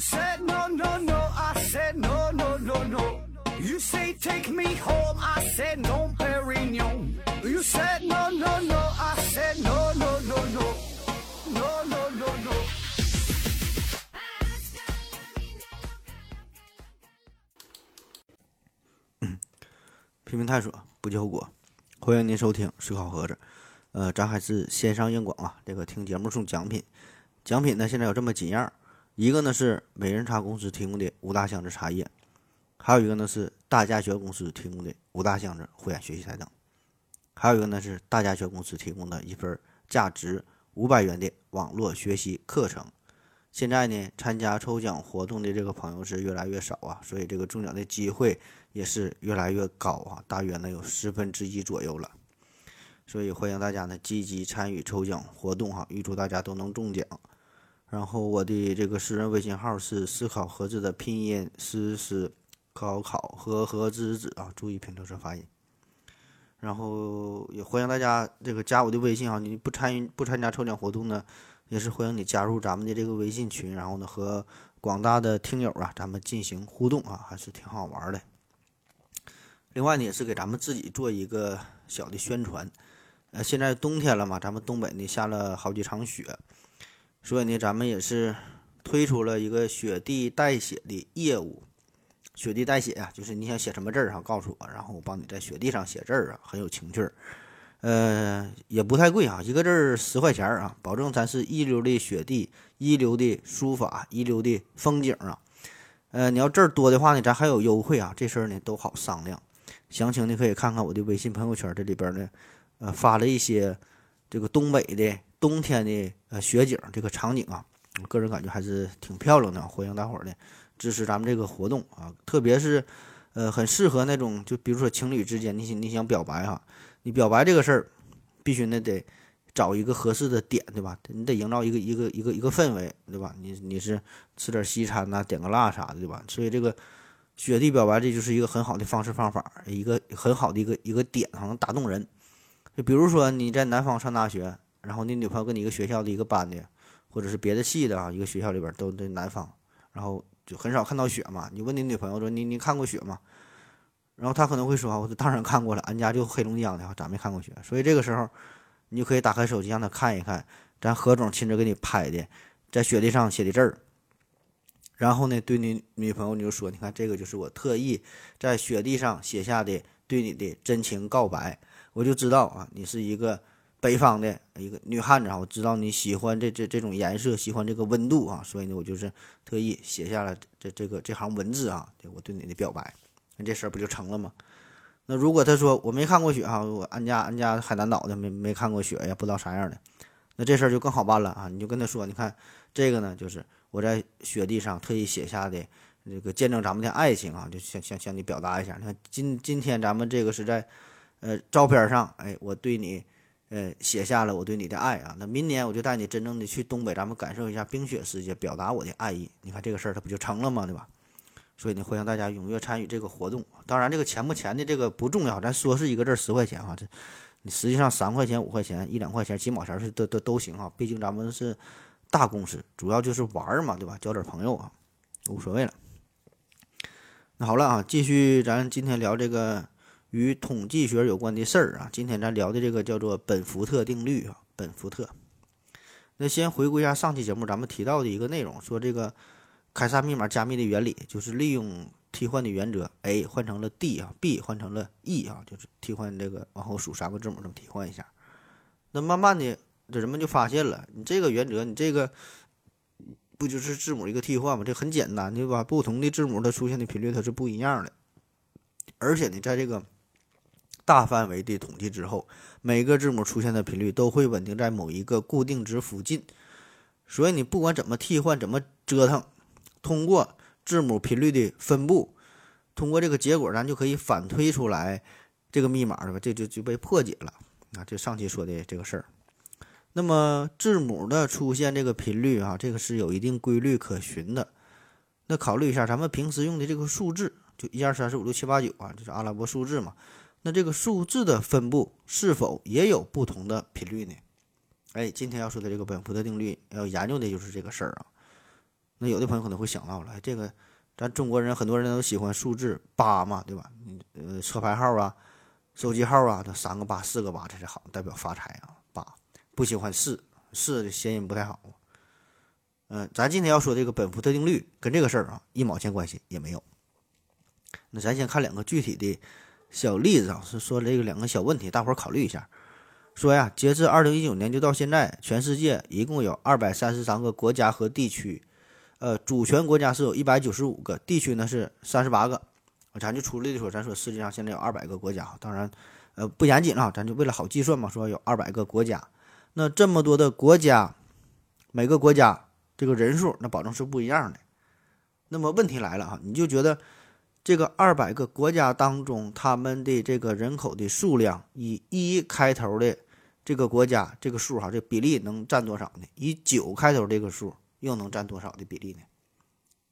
said no no no, I said no no no no. You say take me home, I said no, Perignon. You said no no no, I said no no no no, no no no no. no. 拼命探索，不计后果。欢迎您收听《思考盒子》。呃，咱还是线上硬广啊，这个听节目送奖品。奖品呢，现在有这么几样，一个呢是美人茶公司提供的五大箱子茶叶，还有一个呢是大家学公司提供的五大箱子护眼学习台灯，还有一个呢是大家学公司提供的一份价值五百元的网络学习课程。现在呢，参加抽奖活动的这个朋友是越来越少啊，所以这个中奖的机会也是越来越高啊，大约呢有十分之一左右了。所以欢迎大家呢积极参与抽奖活动哈，预祝大家都能中奖。然后我的这个私人微信号是思考盒子的拼音思思考考和和子子啊，注意拼读声发音。然后也欢迎大家这个加我的微信啊，你不参与不参加抽奖活动呢，也是欢迎你加入咱们的这个微信群，然后呢和广大的听友啊咱们进行互动啊，还是挺好玩的。另外呢，也是给咱们自己做一个小的宣传。呃，现在冬天了嘛，咱们东北呢下了好几场雪，所以呢，咱们也是推出了一个雪地代写的业务。雪地代写啊，就是你想写什么字儿哈，告诉我，然后我帮你在雪地上写字儿啊，很有情趣儿。呃，也不太贵啊，一个字儿十块钱儿啊，保证咱是一流的雪地、一流的书法、一流的风景啊。呃，你要字儿多的话呢，咱还有优惠啊，这事儿呢都好商量。详情呢可以看看我的微信朋友圈，这里边呢。呃，发了一些这个东北的冬天的呃雪景这个场景啊，我个人感觉还是挺漂亮的，欢迎大伙儿的支持咱们这个活动啊，特别是呃很适合那种就比如说情侣之间，你想你想表白哈，你表白这个事儿，必须呢得找一个合适的点，对吧？你得营造一个一个一个一个氛围，对吧？你你是吃点西餐呐，点个辣啥的，对吧？所以这个雪地表白这就是一个很好的方式方法，一个很好的一个一个点，能打动人。就比如说你在南方上大学，然后你女朋友跟你一个学校的一个班的，或者是别的系的啊，一个学校里边都在南方，然后就很少看到雪嘛。你问你女朋友说你你看过雪吗？然后她可能会说，我说当然看过了，俺家就黑龙江的，咋没看过雪？所以这个时候，你就可以打开手机让她看一看，咱何总亲自给你拍的在雪地上写的字儿。然后呢，对你女朋友你就说，你看这个就是我特意在雪地上写下的对你的真情告白。我就知道啊，你是一个北方的一个女汉子啊，我知道你喜欢这这这种颜色，喜欢这个温度啊，所以呢，我就是特意写下了这这个这行文字啊，我对你的表白，那这事儿不就成了吗？那如果他说我没看过雪哈，我俺家俺家海南岛的没没看过雪呀，不知道啥样的，那这事儿就更好办了啊，你就跟他说，你看这个呢，就是我在雪地上特意写下的这个见证咱们的爱情啊，就向向向你表达一下，你看今今天咱们这个是在。呃，照片上，哎，我对你，呃，写下了我对你的爱啊。那明年我就带你真正的去东北，咱们感受一下冰雪世界，表达我的爱意。你看这个事儿，它不就成了吗？对吧？所以呢，欢迎大家踊跃参与这个活动。当然，这个钱不钱的这个不重要，咱说是一个字儿十块钱哈，这你实际上三块钱、五块钱、一两块钱、几毛钱是都都都行啊。毕竟咱们是大公司，主要就是玩嘛，对吧？交点朋友啊，无所谓了。那好了啊，继续咱今天聊这个。与统计学有关的事儿啊，今天咱聊的这个叫做本福特定律啊，本福特。那先回顾一下上期节目咱们提到的一个内容，说这个凯撒密码加密的原理就是利用替换的原则，A 换成了 D 啊，B 换成了 E 啊，就是替换这个往后数三个字母这么替换一下。那慢慢的，这人们就发现了，你这个原则，你这个不就是字母一个替换吗？这很简单，对吧？不同的字母它出现的频率它是不一样的，而且呢，在这个大范围的统计之后，每个字母出现的频率都会稳定在某一个固定值附近，所以你不管怎么替换、怎么折腾，通过字母频率的分布，通过这个结果，咱就可以反推出来这个密码，是吧？这就就被破解了啊！这上期说的这个事儿。那么字母的出现这个频率啊，这个是有一定规律可循的。那考虑一下，咱们平时用的这个数字，就一二三四五六七八九啊，这是阿拉伯数字嘛？那这个数字的分布是否也有不同的频率呢？哎，今天要说的这个本福特定律要研究的就是这个事儿啊。那有的朋友可能会想到了，这个咱中国人很多人都喜欢数字八嘛，对吧？呃，车牌号啊，手机号啊，这三个八、四个八才是好，代表发财啊。八不喜欢四，四的谐音不太好。嗯，咱今天要说这个本福特定律跟这个事儿啊一毛钱关系也没有。那咱先看两个具体的小例子啊，是说这个两个小问题，大伙儿考虑一下。说呀，截至二零一九年就到现在，全世界一共有二百三十三个国家和地区，呃，主权国家是有一百九十五个，地区呢是三十八个。咱就粗略的说，咱说世界上现在有二百个国家，当然，呃，不严谨啊，咱就为了好计算嘛，说有二百个国家。那这么多的国家，每个国家这个人数那保证是不一样的。那么问题来了啊，你就觉得？这个二百个国家当中，他们的这个人口的数量以一开头的这个国家这个数哈，这比例能占多少呢？以九开头这个数又能占多少的比例呢？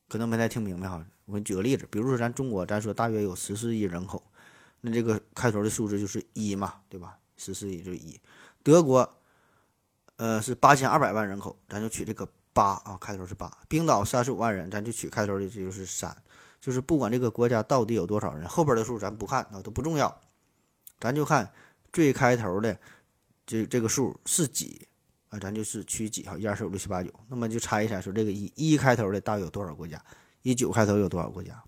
可能没太听明白哈。我给你举个例子，比如说咱中国，咱说大约有十四亿人口，那这个开头的数字就是一嘛，对吧？十四亿就是一。德国，呃，是八千二百万人口，咱就取这个八啊，开头是八。冰岛三十五万人，咱就取开头的这就是三。就是不管这个国家到底有多少人，后边的数咱不看啊，都不重要，咱就看最开头的这这个数是几啊，咱就是取几哈，一二三四五六七八九，那么就猜一猜，说这个一一开头的大约有多少国家，以九开头有多少国家？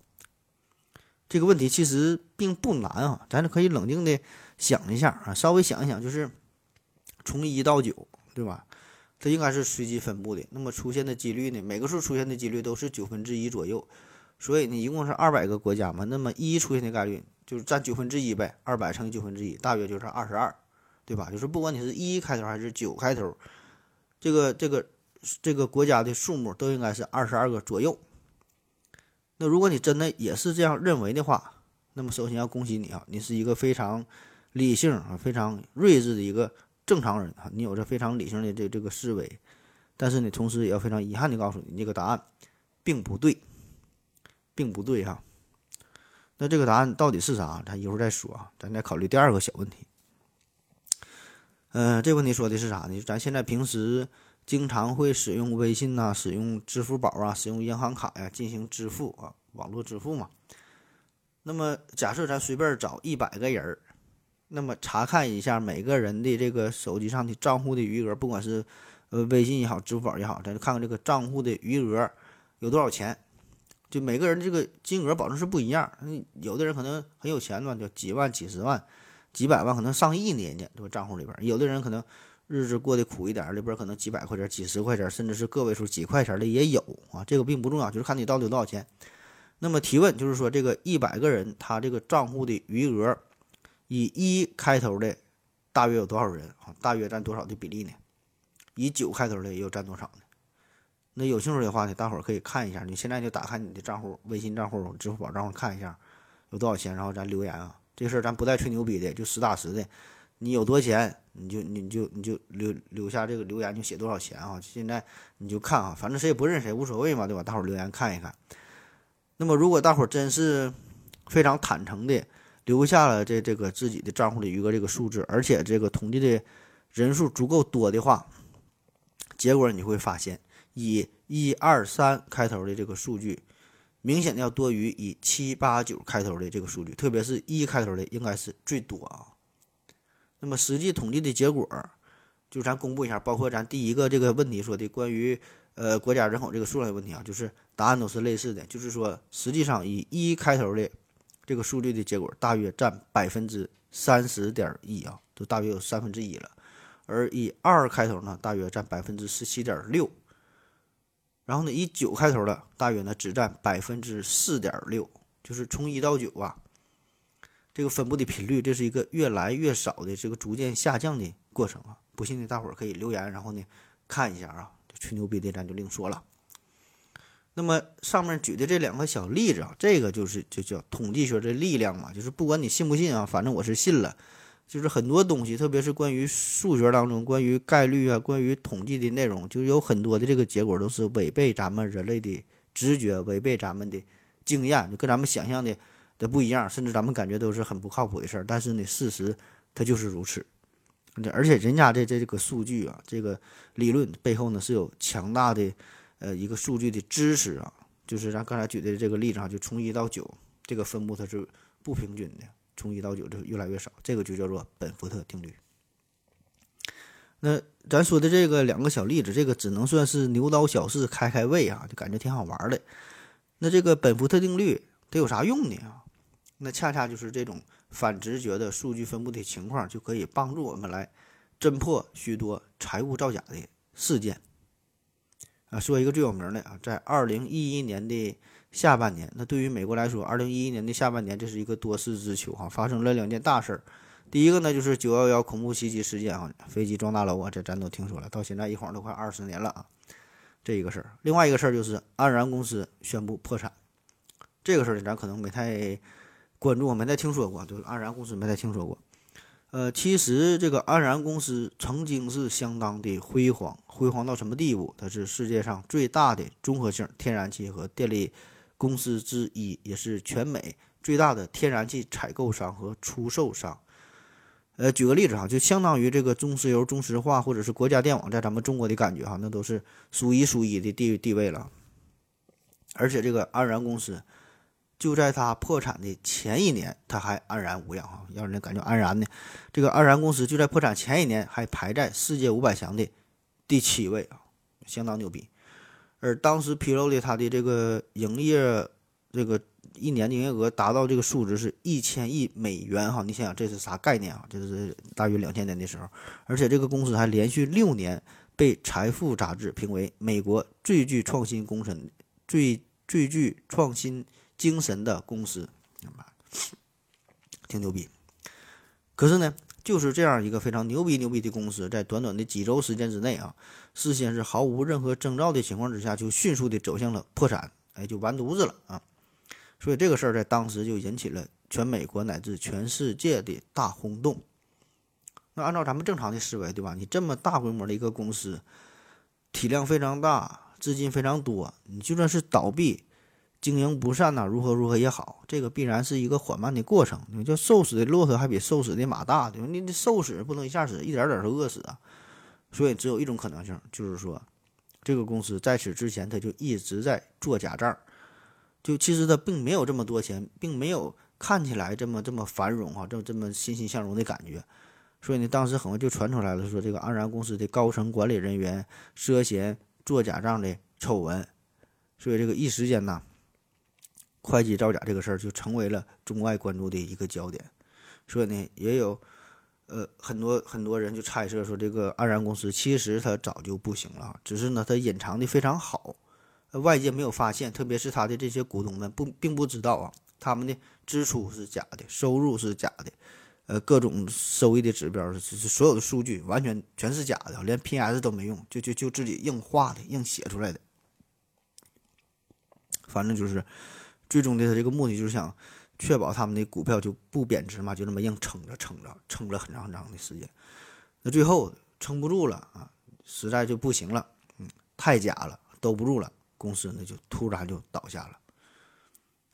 这个问题其实并不难啊，咱可以冷静的想一下啊，稍微想一想，就是从一到九，对吧？它应该是随机分布的，那么出现的几率呢？每个数出现的几率都是九分之一左右。所以你一共是二百个国家嘛，那么一出现的概率就是占九分之一呗，二百乘以九分之一，大约就是二十二，对吧？就是不管你是一开头还是九开头，这个这个这个国家的数目都应该是二十二个左右。那如果你真的也是这样认为的话，那么首先要恭喜你啊，你是一个非常理性啊、非常睿智的一个正常人啊，你有着非常理性的这这个思维。但是呢，同时也要非常遗憾的告诉你，你这个答案并不对。并不对哈，那这个答案到底是啥？咱一会儿再说啊，咱再考虑第二个小问题。嗯，这问题说的是啥呢？咱现在平时经常会使用微信呐，使用支付宝啊，使用银行卡呀进行支付啊，网络支付嘛。那么假设咱随便找一百个人儿，那么查看一下每个人的这个手机上的账户的余额，不管是呃微信也好，支付宝也好，咱就看看这个账户的余额有多少钱。就每个人这个金额保证是不一样，有的人可能很有钱嘛，就几万、几十万、几百万，可能上亿的，人家对吧？账户里边，有的人可能日子过得苦一点，里边可能几百块钱、几十块钱，甚至是个位数几块钱的也有啊。这个并不重要，就是看你到底有多少钱。那么提问就是说，这个一百个人他这个账户的余额以一开头的，大约有多少人啊？大约占多少的比例呢？以九开头的又占多少呢？那有兴趣的话呢，大伙儿可以看一下。你现在就打开你的账户，微信账户、支付宝账户看一下有多少钱，然后咱留言啊。这事儿咱不带吹牛逼的，就实打实的。你有多钱，你就你就你就留留下这个留言，就写多少钱啊。现在你就看啊，反正谁也不认谁无所谓嘛，对吧？大伙儿留言看一看。那么如果大伙儿真是非常坦诚的留下了这这个自己的账户的余额这个数字，而且这个统计的人数足够多的话，结果你会发现。以一二三开头的这个数据，明显的要多于以七八九开头的这个数据，特别是一开头的应该是最多啊。那么实际统计的结果，就咱公布一下，包括咱第一个这个问题说的关于呃国家人口这个数量的问题啊，就是答案都是类似的，就是说实际上以一开头的这个数据的结果，大约占百分之三十点一啊，都大约有三分之一了，而以二开头呢，大约占百分之十七点六。然后呢，以九开头的，大约呢只占百分之四点六，就是从一到九啊，这个分布的频率，这是一个越来越少的这个逐渐下降的过程啊。不信的大伙儿可以留言，然后呢看一下啊，吹牛逼的咱就另说了。那么上面举的这两个小例子啊，这个就是就叫统计学的力量嘛，就是不管你信不信啊，反正我是信了。就是很多东西，特别是关于数学当中关于概率啊、关于统计的内容，就有很多的这个结果都是违背咱们人类的直觉，违背咱们的经验，就跟咱们想象的的不一样，甚至咱们感觉都是很不靠谱的事儿。但是呢，事实它就是如此。而且人家这这这个数据啊，这个理论背后呢是有强大的呃一个数据的支持啊，就是咱刚才举的这个例子啊，就从一到九这个分布它是不平均的，从一到九就越来越少，这个就叫做本福特定律。那咱说的这个两个小例子，这个只能算是牛刀小试，开开胃啊，就感觉挺好玩的。那这个本福特定律它有啥用呢啊？那恰恰就是这种反直觉的数据分布的情况，就可以帮助我们来侦破许多财务造假的事件。啊，说一个最有名的啊，在二零一一年的下半年，那对于美国来说，二零一一年的下半年这是一个多事之秋哈，发生了两件大事儿。第一个呢，就是九幺幺恐怖袭击事件啊，飞机撞大楼啊，这咱都听说了。到现在一晃都快二十年了啊，这一个事儿。另外一个事儿就是安然公司宣布破产，这个事儿呢，咱可能没太关注，没太听说过，就是安然公司没太听说过。呃，其实这个安然公司曾经是相当的辉煌，辉煌到什么地步？它是世界上最大的综合性天然气和电力公司之一，也是全美最大的天然气采购商和出售商。呃，举个例子哈，就相当于这个中石油、中石化或者是国家电网，在咱们中国的感觉哈，那都是数一数一的地地位了。而且这个安然公司，就在它破产的前一年，它还安然无恙哈，让人感觉安然呢。这个安然公司就在破产前一年还排在世界五百强的第七位啊，相当牛逼。而当时披露的它的这个营业这个。一年的营业额达到这个数值是一千亿美元哈，你想想这是啥概念啊？这是大约两千年的时候，而且这个公司还连续六年被《财富》杂志评为美国最具创新工程、最最具创新精神的公司，挺牛逼。可是呢，就是这样一个非常牛逼牛逼的公司，在短短的几周时间之内啊，事先是毫无任何征兆的情况之下，就迅速的走向了破产，哎，就完犊子了啊！所以这个事儿在当时就引起了全美国乃至全世界的大轰动。那按照咱们正常的思维，对吧？你这么大规模的一个公司，体量非常大，资金非常多，你就算是倒闭、经营不善呐，如何如何也好，这个必然是一个缓慢的过程。你叫瘦死的骆驼还比瘦死的马大，对吧？你你瘦死不能一下死，一点点儿饿死啊。所以只有一种可能性，就是说，这个公司在此之前他就一直在做假账。就其实他并没有这么多钱，并没有看起来这么这么繁荣啊，这么这么欣欣向荣的感觉，所以呢，当时很快就传出来了，说这个安然公司的高层管理人员涉嫌做假账的丑闻，所以这个一时间呐，会计造假这个事儿就成为了中外关注的一个焦点，所以呢，也有呃很多很多人就猜测说，这个安然公司其实它早就不行了，只是呢它隐藏的非常好。外界没有发现，特别是他的这些股东们不并不知道啊，他们的支出是假的，收入是假的，呃，各种收益的指标是是所有的数据完全全是假的，连 PS 都没用，就就就自己硬画的、硬写出来的。反正就是最终的他这个目的就是想确保他们的股票就不贬值嘛，就这么硬撑着撑着撑了很长很长的时间。那最后撑不住了啊，实在就不行了，嗯，太假了，兜不住了。公司呢就突然就倒下了。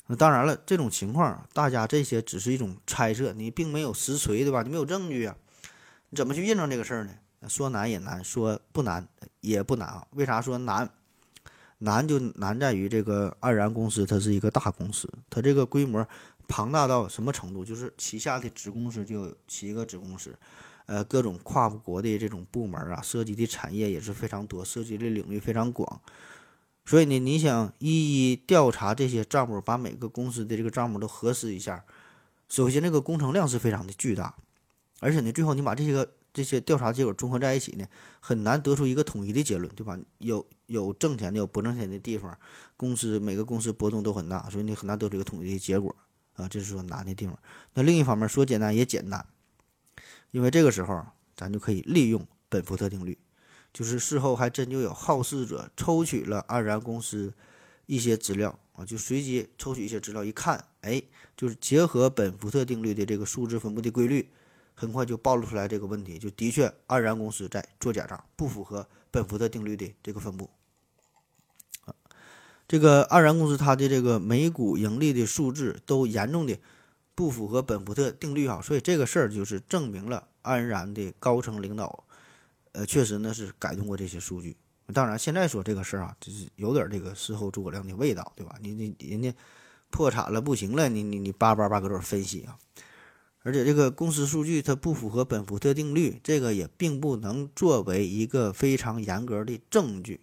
那当然了，这种情况大家这些只是一种猜测，你并没有实锤，对吧？你没有证据啊，你怎么去印证这个事儿呢？说难也难，说不难也不难啊。为啥说难？难就难在于这个安然公司它是一个大公司，它这个规模庞大到什么程度？就是旗下的子公司就有七个子公司，呃，各种跨国的这种部门啊，涉及的产业也是非常多，涉及的领域非常广。所以呢，你想一一调查这些账目，把每个公司的这个账目都核实一下，首先这个工程量是非常的巨大，而且呢，最后你把这些个这些调查结果综合在一起呢，很难得出一个统一的结论，对吧？有有挣钱的，有不挣钱的地方，公司每个公司波动都很大，所以你很难得出一个统一的结果啊，这是说难的地方。那另一方面说简单也简单，因为这个时候咱就可以利用本福特定律。就是事后还真就有好事者抽取了安然公司一些资料啊，就随机抽取一些资料，一看，哎，就是结合本福特定律的这个数字分布的规律，很快就暴露出来这个问题，就的确安然公司在做假账，不符合本福特定律的这个分布。这个安然公司它的这个每股盈利的数字都严重的不符合本福特定律哈，所以这个事儿就是证明了安然的高层领导。呃，确实呢是改动过这些数据当然，现在说这个事儿啊，就是有点这个事后诸葛亮的味道，对吧？你你人家破产了不行了，你你你叭叭叭搁这儿分析啊。而且这个公司数据它不符合本福特定律，这个也并不能作为一个非常严格的证据，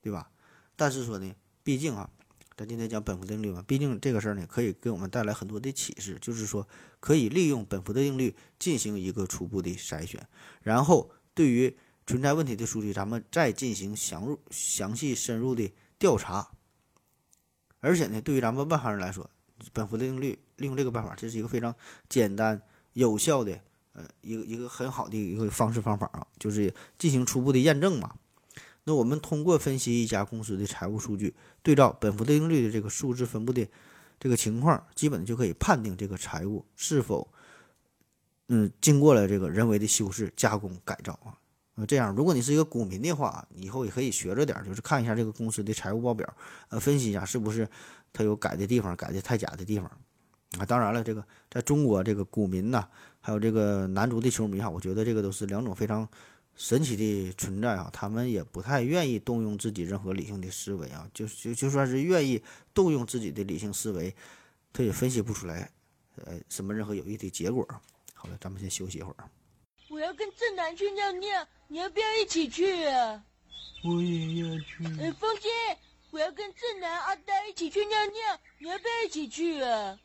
对吧？但是说呢，毕竟啊，咱今天讲本福定律嘛，毕竟这个事儿呢，可以给我们带来很多的启示，就是说可以利用本福的定律进行一个初步的筛选，然后对于存在问题的数据，咱们再进行详入、详细、深入的调查。而且呢，对于咱们外行人来说，本福定律利用这个办法，这是一个非常简单有效的，呃，一个一个很好的一个方式方法啊，就是进行初步的验证嘛。那我们通过分析一家公司的财务数据，对照本福特定律的这个数字分布的这个情况，基本就可以判定这个财务是否，嗯，经过了这个人为的修饰、加工、改造啊。这样，如果你是一个股民的话，以后也可以学着点，就是看一下这个公司的财务报表，呃，分析一下是不是它有改的地方、改的太假的地方。啊，当然了，这个在中国，这个股民呐，还有这个男足的球迷哈，我觉得这个都是两种非常神奇的存在啊。他们也不太愿意动用自己任何理性的思维啊，就就就算是愿意动用自己的理性思维，他也分析不出来，呃，什么任何有益的结果。好了，咱们先休息一会儿。我要跟正南去尿尿，你要不要一起去啊？我也要去。哎，风心，我要跟正南、阿呆一起去尿尿，你要不要一起去啊？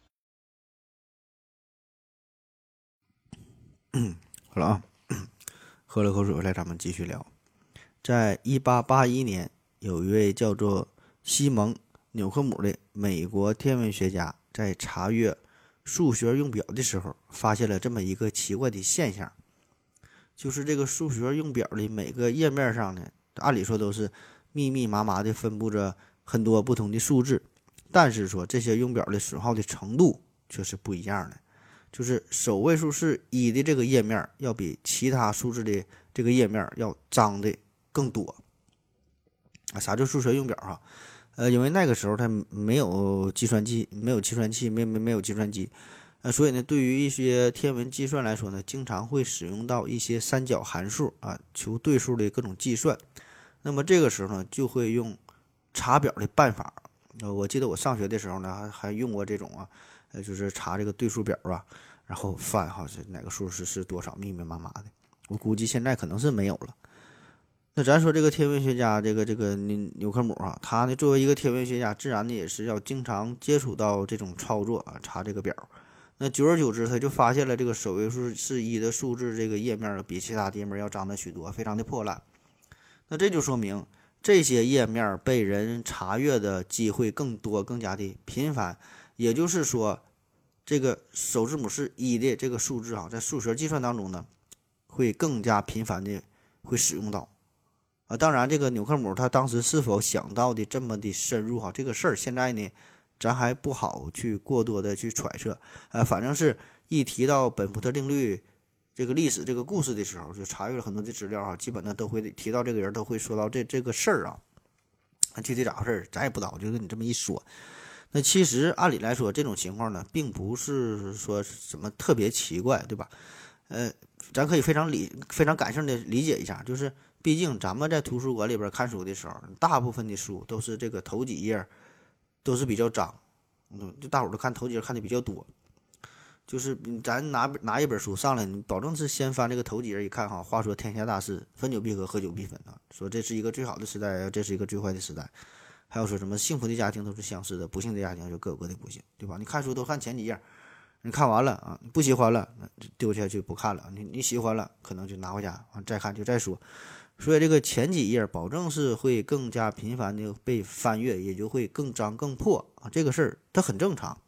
好了啊，喝了口水，来咱们继续聊。在一八八一年，有一位叫做西蒙·纽克姆的美国天文学家，在查阅数学用表的时候，发现了这么一个奇怪的现象，就是这个数学用表的每个页面上呢，按理说都是密密麻麻的分布着很多不同的数字，但是说这些用表的损耗的程度却是不一样的。就是首位数是一的这个页面，要比其他数字的这个页面要脏的更多啊！啥叫数学用表哈？呃，因为那个时候它没有计算机，没有计算器，没没没有计算机，呃，所以呢，对于一些天文计算来说呢，经常会使用到一些三角函数啊，求对数的各种计算。那么这个时候呢，就会用查表的办法。呃，我记得我上学的时候呢，还还用过这种啊。就是查这个对数表啊，然后翻哈是哪个数是是多少，密密麻麻的。我估计现在可能是没有了。那咱说这个天文学家，这个这个纽纽克姆啊，他呢作为一个天文学家，自然的也是要经常接触到这种操作啊，查这个表。那久而久之，他就发现了这个首位数是一的数字这个页面比其他页面要脏的许多，非常的破烂。那这就说明这些页面被人查阅的机会更多，更加的频繁。也就是说，这个首字母是一的这个数字啊，在数学计算当中呢，会更加频繁的会使用到啊。当然，这个纽克姆他当时是否想到的这么的深入哈，这个事儿现在呢，咱还不好去过多的去揣测。呃，反正是一提到本福特定律这个历史这个故事的时候，就查阅了很多的资料啊，基本呢都会提到这个人，都会说到这这个事儿啊。具体咋回事，咱也不知道，就跟你这么一说。那其实按理来说，这种情况呢，并不是说什么特别奇怪，对吧？呃，咱可以非常理、非常感性的理解一下，就是毕竟咱们在图书馆里边看书的时候，大部分的书都是这个头几页都是比较脏，嗯，就大伙都看头几页看的比较多。就是咱拿拿一本书上来，你保证是先翻这个头几页一看哈。话说天下大事，分久必合，合久必分啊。说这是一个最好的时代，这是一个最坏的时代。还有说什么幸福的家庭都是相似的，不幸的家庭就各有各的不幸，对吧？你看书都看前几页，你看完了啊，不喜欢了，那丢下去不看了。你你喜欢了，可能就拿回家啊，再看就再说。所以这个前几页保证是会更加频繁的被翻阅，也就会更脏更破啊。这个事儿它很正常，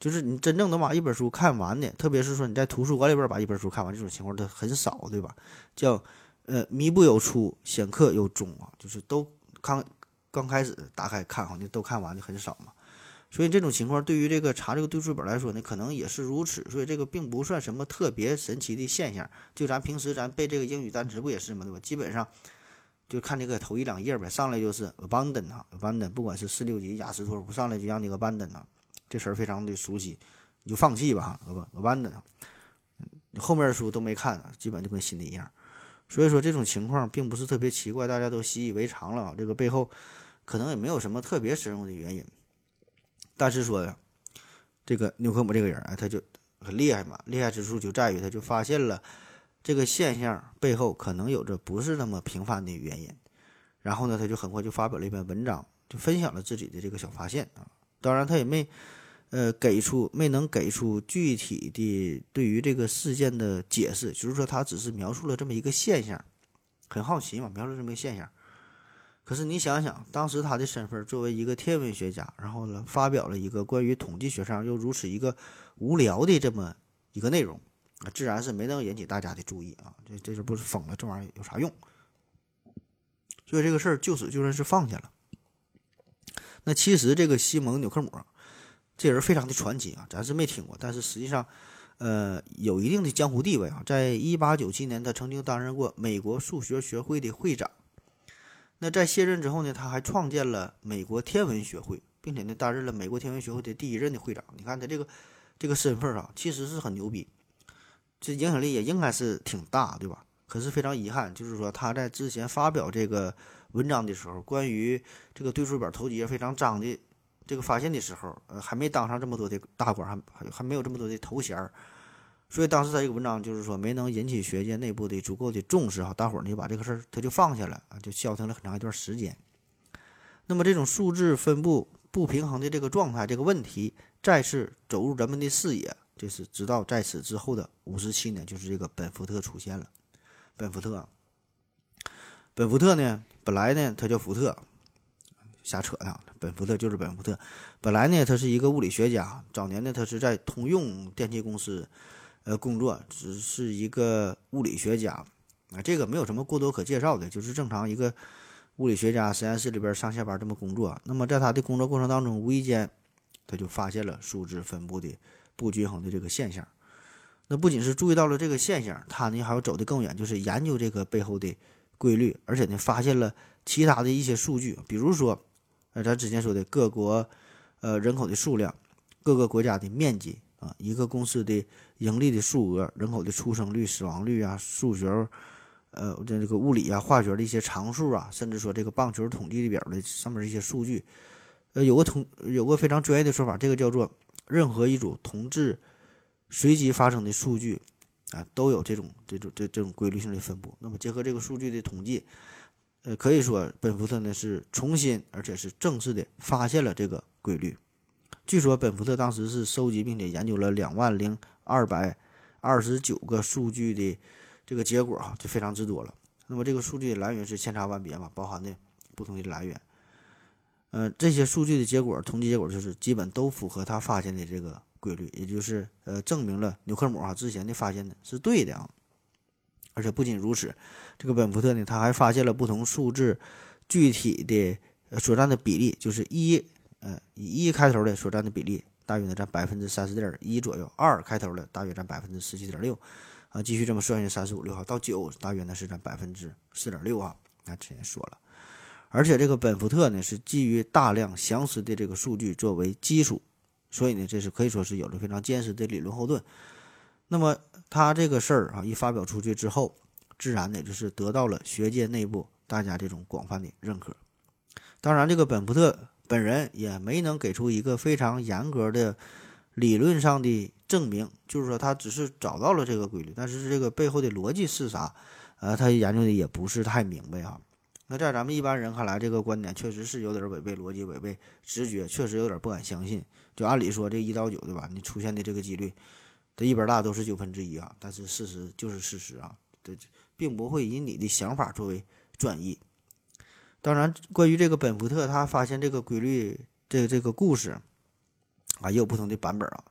就是你真正能把一本书看完的，特别是说你在图书馆里边把一本书看完，这种情况它很少，对吧？叫呃迷不有初，显刻有终啊，就是都看。刚开始打开看哈，你都看完的很少嘛，所以这种情况对于这个查这个对数本来说呢，可能也是如此。所以这个并不算什么特别神奇的现象。就咱平时咱背这个英语单词不也是吗？对吧？基本上就看这个头一两页呗，上来就是 abandon 哈，abandon，不管是四六级雅思托福上来就让你 abandon 啊，这词儿非常的熟悉，你就放弃吧，不 abandon，后面的书都没看，基本就跟新的一样。所以说这种情况并不是特别奇怪，大家都习以为常了啊。这个背后可能也没有什么特别深入的原因。但是说呀，这个纽科姆这个人啊，他就很厉害嘛，厉害之处就在于他就发现了这个现象背后可能有着不是那么平凡的原因。然后呢，他就很快就发表了一篇文章，就分享了自己的这个小发现啊。当然，他也没。呃，给出没能给出具体的对于这个事件的解释，就是说他只是描述了这么一个现象，很好奇嘛，描述这么一个现象。可是你想想，当时他的身份作为一个天文学家，然后呢发表了一个关于统计学上又如此一个无聊的这么一个内容，啊，自然是没能引起大家的注意啊。这这是不是疯了？这玩意儿有啥用？所以这个事儿就此就算是放下了。那其实这个西蒙纽克姆。这人非常的传奇啊，咱是没听过，但是实际上，呃，有一定的江湖地位啊。在一八九七年，他曾经担任过美国数学学会的会长。那在卸任之后呢，他还创建了美国天文学会，并且呢，担任了美国天文学会的第一任的会长。你看他这个这个身份啊，其实是很牛逼，这影响力也应该是挺大，对吧？可是非常遗憾，就是说他在之前发表这个文章的时候，关于这个对数表头几页非常脏的。这个发现的时候，呃，还没当上这么多的大官，还还还没有这么多的头衔儿，所以当时他这个文章就是说没能引起学界内部的足够的重视哈，大伙儿呢就把这个事儿他就放下了啊，就消停了很长一段时间。那么这种数字分布不平衡的这个状态，这个问题再次走入人们的视野，就是直到在此之后的五十七年，就是这个本福特出现了。本福特，本福特呢，本来呢他叫福特。瞎扯呢，本福特就是本福特。本来呢，他是一个物理学家。早年呢，他是在通用电气公司，呃，工作，只是一个物理学家。啊，这个没有什么过多可介绍的，就是正常一个物理学家，实验室里边上下班这么工作。那么在他的工作过程当中，无意间他就发现了数值分布的不均衡的这个现象。那不仅是注意到了这个现象，他呢还要走得更远，就是研究这个背后的规律，而且呢发现了其他的一些数据，比如说。呃，咱之前说的各国，呃，人口的数量，各个国家的面积啊，一个公司的盈利的数额，人口的出生率、死亡率啊，数学，呃，这这个物理啊、化学的一些常数啊，甚至说这个棒球统计的表的上面的一些数据，呃，有个同有个非常专业的说法，这个叫做任何一组同质随机发生的数据啊，都有这种这种这这种规律性的分布。那么结合这个数据的统计。呃，可以说本福特呢是重新而且是正式的发现了这个规律。据说本福特当时是收集并且研究了两万零二百二十九个数据的这个结果哈，就非常之多了。那么这个数据的来源是千差万别嘛，包含的不同的来源。呃，这些数据的结果，统计结果就是基本都符合他发现的这个规律，也就是呃证明了纽克姆啊之前的发现呢是对的啊。而且不仅如此，这个本福特呢，他还发现了不同数字具体的所占的比例，就是一，嗯，以一开头的所占的比例大约呢占百分之三十点一左右，二开头的大约占百分之十七点六，啊，继续这么算下三十五六号到九大约呢是占百分之四点六啊。那之前说了，而且这个本福特呢是基于大量详实的这个数据作为基础，所以呢这是可以说是有着非常坚实的理论后盾。那么。他这个事儿啊，一发表出去之后，自然呢就是得到了学界内部大家这种广泛的认可。当然，这个本福特本人也没能给出一个非常严格的理论上的证明，就是说他只是找到了这个规律，但是这个背后的逻辑是啥？呃，他研究的也不是太明白啊。那在咱们一般人看来，这个观点确实是有点违背逻辑、违背直觉，确实有点不敢相信。就按理说，这一到九，对吧？你出现的这个几率。这一本大都是九分之一啊，但是事实就是事实啊，这并不会以你的想法作为转移。当然，关于这个本福特他发现这个规律，这个这个故事啊，也有不同的版本啊。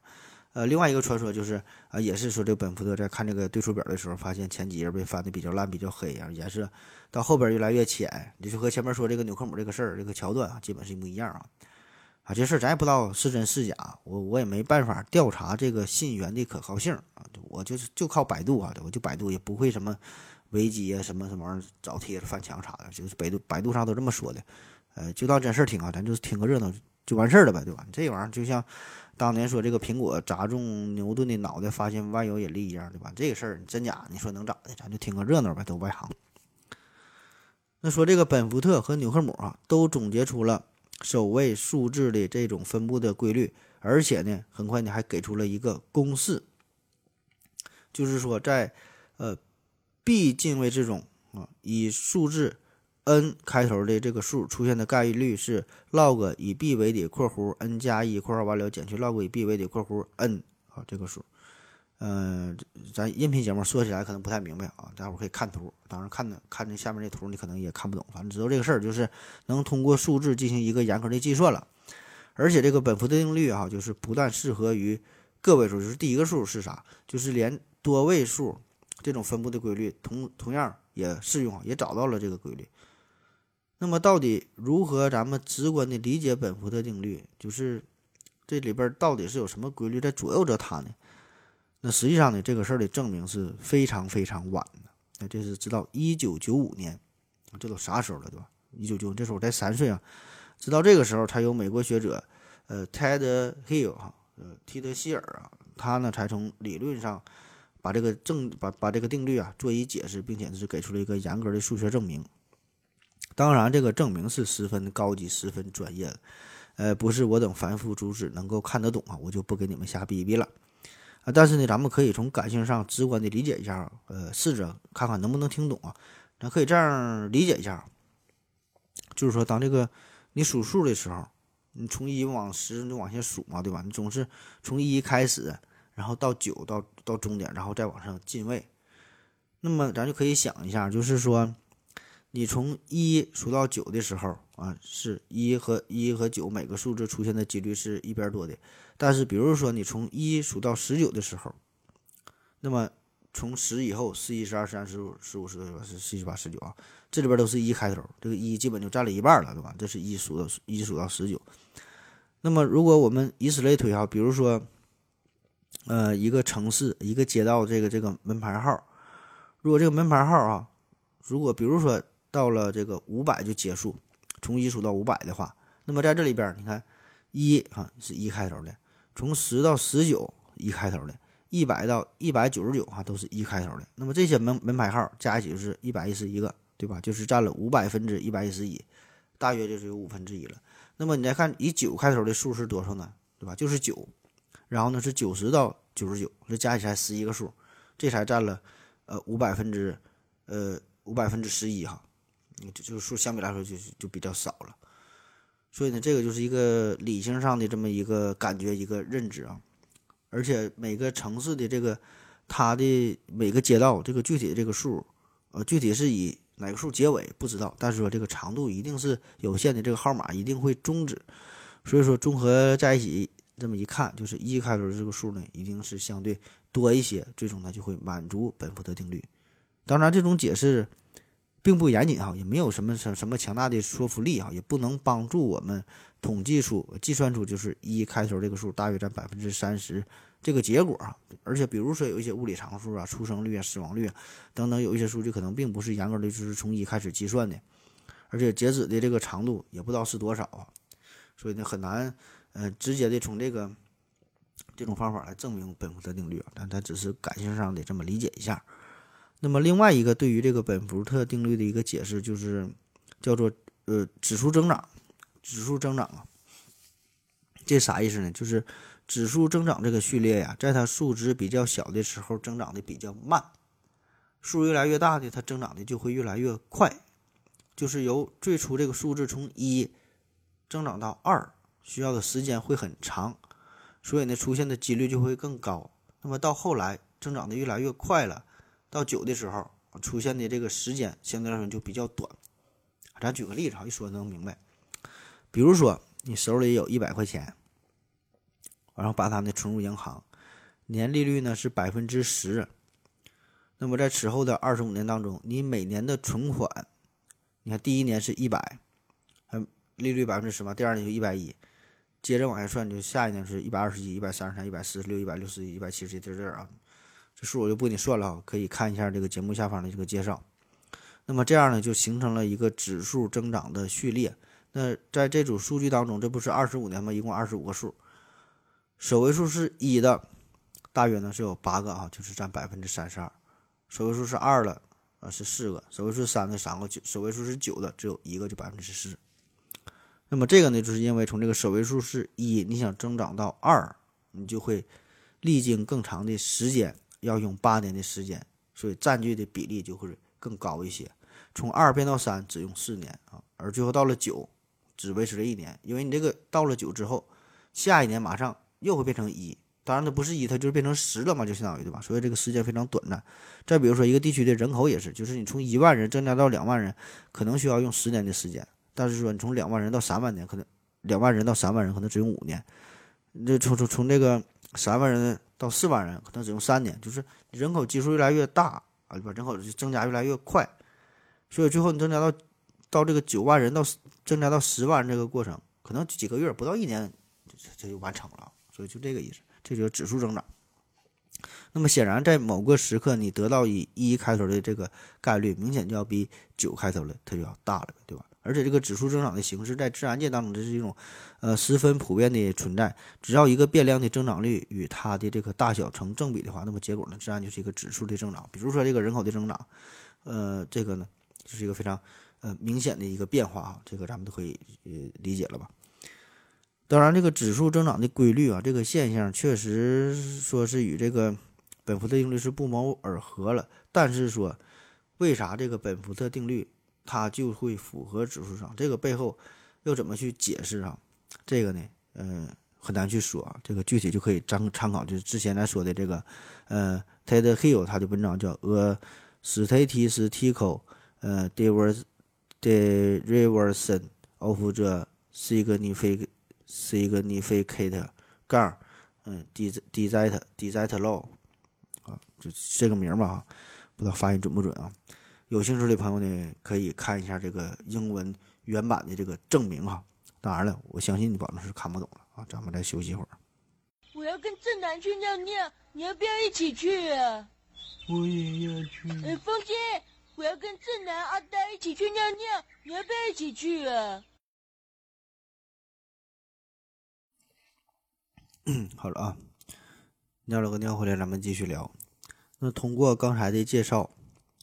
呃，另外一个传说就是啊，也是说这个本福特在看这个对数表的时候，发现前几页被翻的比较烂、比较黑啊，颜色到后边越来越浅，就和前面说这个纽克姆这个事儿这个桥段啊，基本是一模一样啊。啊，这事儿咱也不知道是真是假，我我也没办法调查这个信源的可靠性啊，我就是就靠百度啊，我就百度也不会什么危机啊，什么什么玩意儿找帖子翻墙啥的，就是百度百度上都这么说的，呃，就当真事儿听啊，咱就是听个热闹就完事儿了呗，对吧？这玩意儿就像当年说这个苹果砸中牛顿的脑袋，发现万有引力一样，对吧？这个事儿真假，你说能咋的？咱就听个热闹呗，都外行。那说这个本福特和纽赫姆啊，都总结出了首位数字的这种分布的规律，而且呢，很快呢还给出了一个公式，就是说在呃 b 进位这种啊以数字 n 开头的这个数出现的概率是 log 以 b 为底（括弧 n 加一括号完了减去 log 以 b 为底（括弧 n） 啊这个数。嗯，咱音频节目说起来可能不太明白啊，大伙可以看图。当然，看的看这下面这图，你可能也看不懂。反正知道这个事儿，就是能通过数字进行一个严格的计算了。而且这个本福定律啊，就是不但适合于个位数，就是第一个数是啥，就是连多位数这种分布的规律同同样也适用，也找到了这个规律。那么，到底如何咱们直观的理解本福特定律？就是这里边到底是有什么规律在左右着它呢？那实际上呢，这个事儿的证明是非常非常晚的。那这是直到一九九五年，这都啥时候了，对吧？一九九五这时候我才三岁啊。直到这个时候，才有美国学者，呃，Ted Hill 哈，呃，提德希尔啊，他呢才从理论上把这个证把把这个定律啊做一解释，并且是给出了一个严格的数学证明。当然，这个证明是十分高级、十分专业的，呃，不是我等凡夫俗子能够看得懂啊，我就不给你们瞎逼逼了。啊，但是呢，咱们可以从感性上直观的理解一下，呃，试着看看能不能听懂啊。咱可以这样理解一下，就是说，当这个你数数的时候，你从一往十你往下数嘛，对吧？你总是从一开始，然后到九，到到终点，然后再往上进位。那么咱就可以想一下，就是说，你从一数到九的时候啊，是一和一和九每个数字出现的几率是一边多的。但是，比如说你从一数到十九的时候，那么从十以后，十一、十二、十三、十五、十五、十六、十七、十八、十九啊，这里边都是一开头，这个一基本就占了一半了，对吧？这是一数到一数到十九。那么，如果我们以此类推哈，比如说，呃，一个城市一个街道这个这个门牌号，如果这个门牌号啊，如果比如说到了这个五百就结束，从一数到五百的话，那么在这里边你看一啊是一开头的。从十到十九一开头的，一百到一百九十九哈都是一开头的。那么这些门门牌号加一起就是一百一十一个，对吧？就是占了五百分之一百一十一，大约就是有五分之一了。那么你再看以九开头的数是多少呢？对吧？就是九。然后呢是九十到九十九，这加起来十一个数，这才占了呃五百分之呃五百分之十一哈。就就是数相比来说就就比较少了。所以呢，这个就是一个理性上的这么一个感觉，一个认知啊。而且每个城市的这个它的每个街道这个具体的这个数，呃，具体是以哪个数结尾不知道，但是说这个长度一定是有限的，这个号码一定会终止。所以说综合在一起这么一看，就是一开头这个数呢，一定是相对多一些，最终呢就会满足本福德定律。当然，这种解释。并不严谨哈，也没有什么什什么强大的说服力哈，也不能帮助我们统计出、计算出就是一开头这个数大约占百分之三十这个结果啊。而且比如说有一些物理常数啊，出生率啊、死亡率啊等等，有一些数据可能并不是严格的就是从一开始计算的，而且截止的这个长度也不知道是多少啊，所以呢很难呃直接的从这个这种方法来证明本福特定律啊，但它只是感性上的这么理解一下。那么另外一个对于这个本福特定律的一个解释，就是叫做呃指数增长，指数增长啊，这啥意思呢？就是指数增长这个序列呀，在它数值比较小的时候增长的比较慢，数越来越大的它增长的就会越来越快，就是由最初这个数字从一增长到二需要的时间会很长，所以呢出现的几率就会更高。那么到后来增长的越来越快了。到九的时候出现的这个时间相对来说就比较短。咱举个例子哈，一说能明白。比如说你手里有一百块钱，然后把它呢存入银行，年利率呢是百分之十。那么在此后的二十五年当中，你每年的存款，你看第一年是一百，嗯，利率百分之十嘛，第二年就一百一，接着往下算，就下一年是一百二十一、一百三十三、一百四十六、一百六十一、一百七十一，这这啊。这数我就不给你算了啊，可以看一下这个节目下方的这个介绍。那么这样呢，就形成了一个指数增长的序列。那在这组数据当中，这不是二十五年吗？一共二十五个数，首位数是一的，大约呢是有八个啊，就是占百分之三十二。首位数是二的，啊是四个；首位数三的三个；九首位数是九的，只有一个，就百分之四。那么这个呢，就是因为从这个首位数是一，你想增长到二，你就会历经更长的时间，要用八年的时间，所以占据的比例就会更高一些。从二变到三只用四年啊，而最后到了九，只维持了一年，因为你这个到了九之后，下一年马上又会变成一。当然，它不是一，它就是变成十了嘛，就相当于对吧？所以这个时间非常短暂。再比如说，一个地区的人口也是，就是你从一万人增加到两万人，可能需要用十年的时间；但是说你从两万人到三万年，可能两万人到三万人可能只用五年。这从从从这个三万人到四万人，可能只用三年。就是人口基数越来越大啊，对吧？人口增加越来越快，所以最后你增加到到这个九万人到增加到十万人这个过程，可能几个月不到一年，这这就完成了。所以就这个意思。这就是指数增长。那么显然，在某个时刻，你得到以一开头的这个概率，明显就要比九开头的它就要大了，对吧？而且这个指数增长的形式，在自然界当中，这是一种呃十分普遍的存在。只要一个变量的增长率与它的这个大小成正比的话，那么结果呢，自然就是一个指数的增长。比如说这个人口的增长，呃，这个呢，就是一个非常呃明显的一个变化啊，这个咱们都可以呃理解了吧？当然，这个指数增长的规律啊，这个现象确实说是与这个本福特定律是不谋而合了。但是说，为啥这个本福特定律它就会符合指数上？这个背后又怎么去解释啊？这个呢，嗯，很难去说啊。这个具体就可以参参考，就是之前咱说的这个，呃，Ted Hill 他的文章叫《A Statistical 呃 Diversity Reversion of the Significant》。是一个 Significant 杠，嗯，D D Z D Z Law 啊，就这个名儿吧，不知道发音准不准啊？有兴趣的朋友呢，可以看一下这个英文原版的这个证明哈。当然了，我相信你保证是看不懂了啊。咱们再休息一会儿。我要跟正南去尿尿，你要不要一起去啊？我也要去。哎，风姐，我要跟正南、阿呆一起去尿尿，你要不要一起去啊？嗯，好了啊，尿了个尿回来，咱们继续聊。那通过刚才的介绍，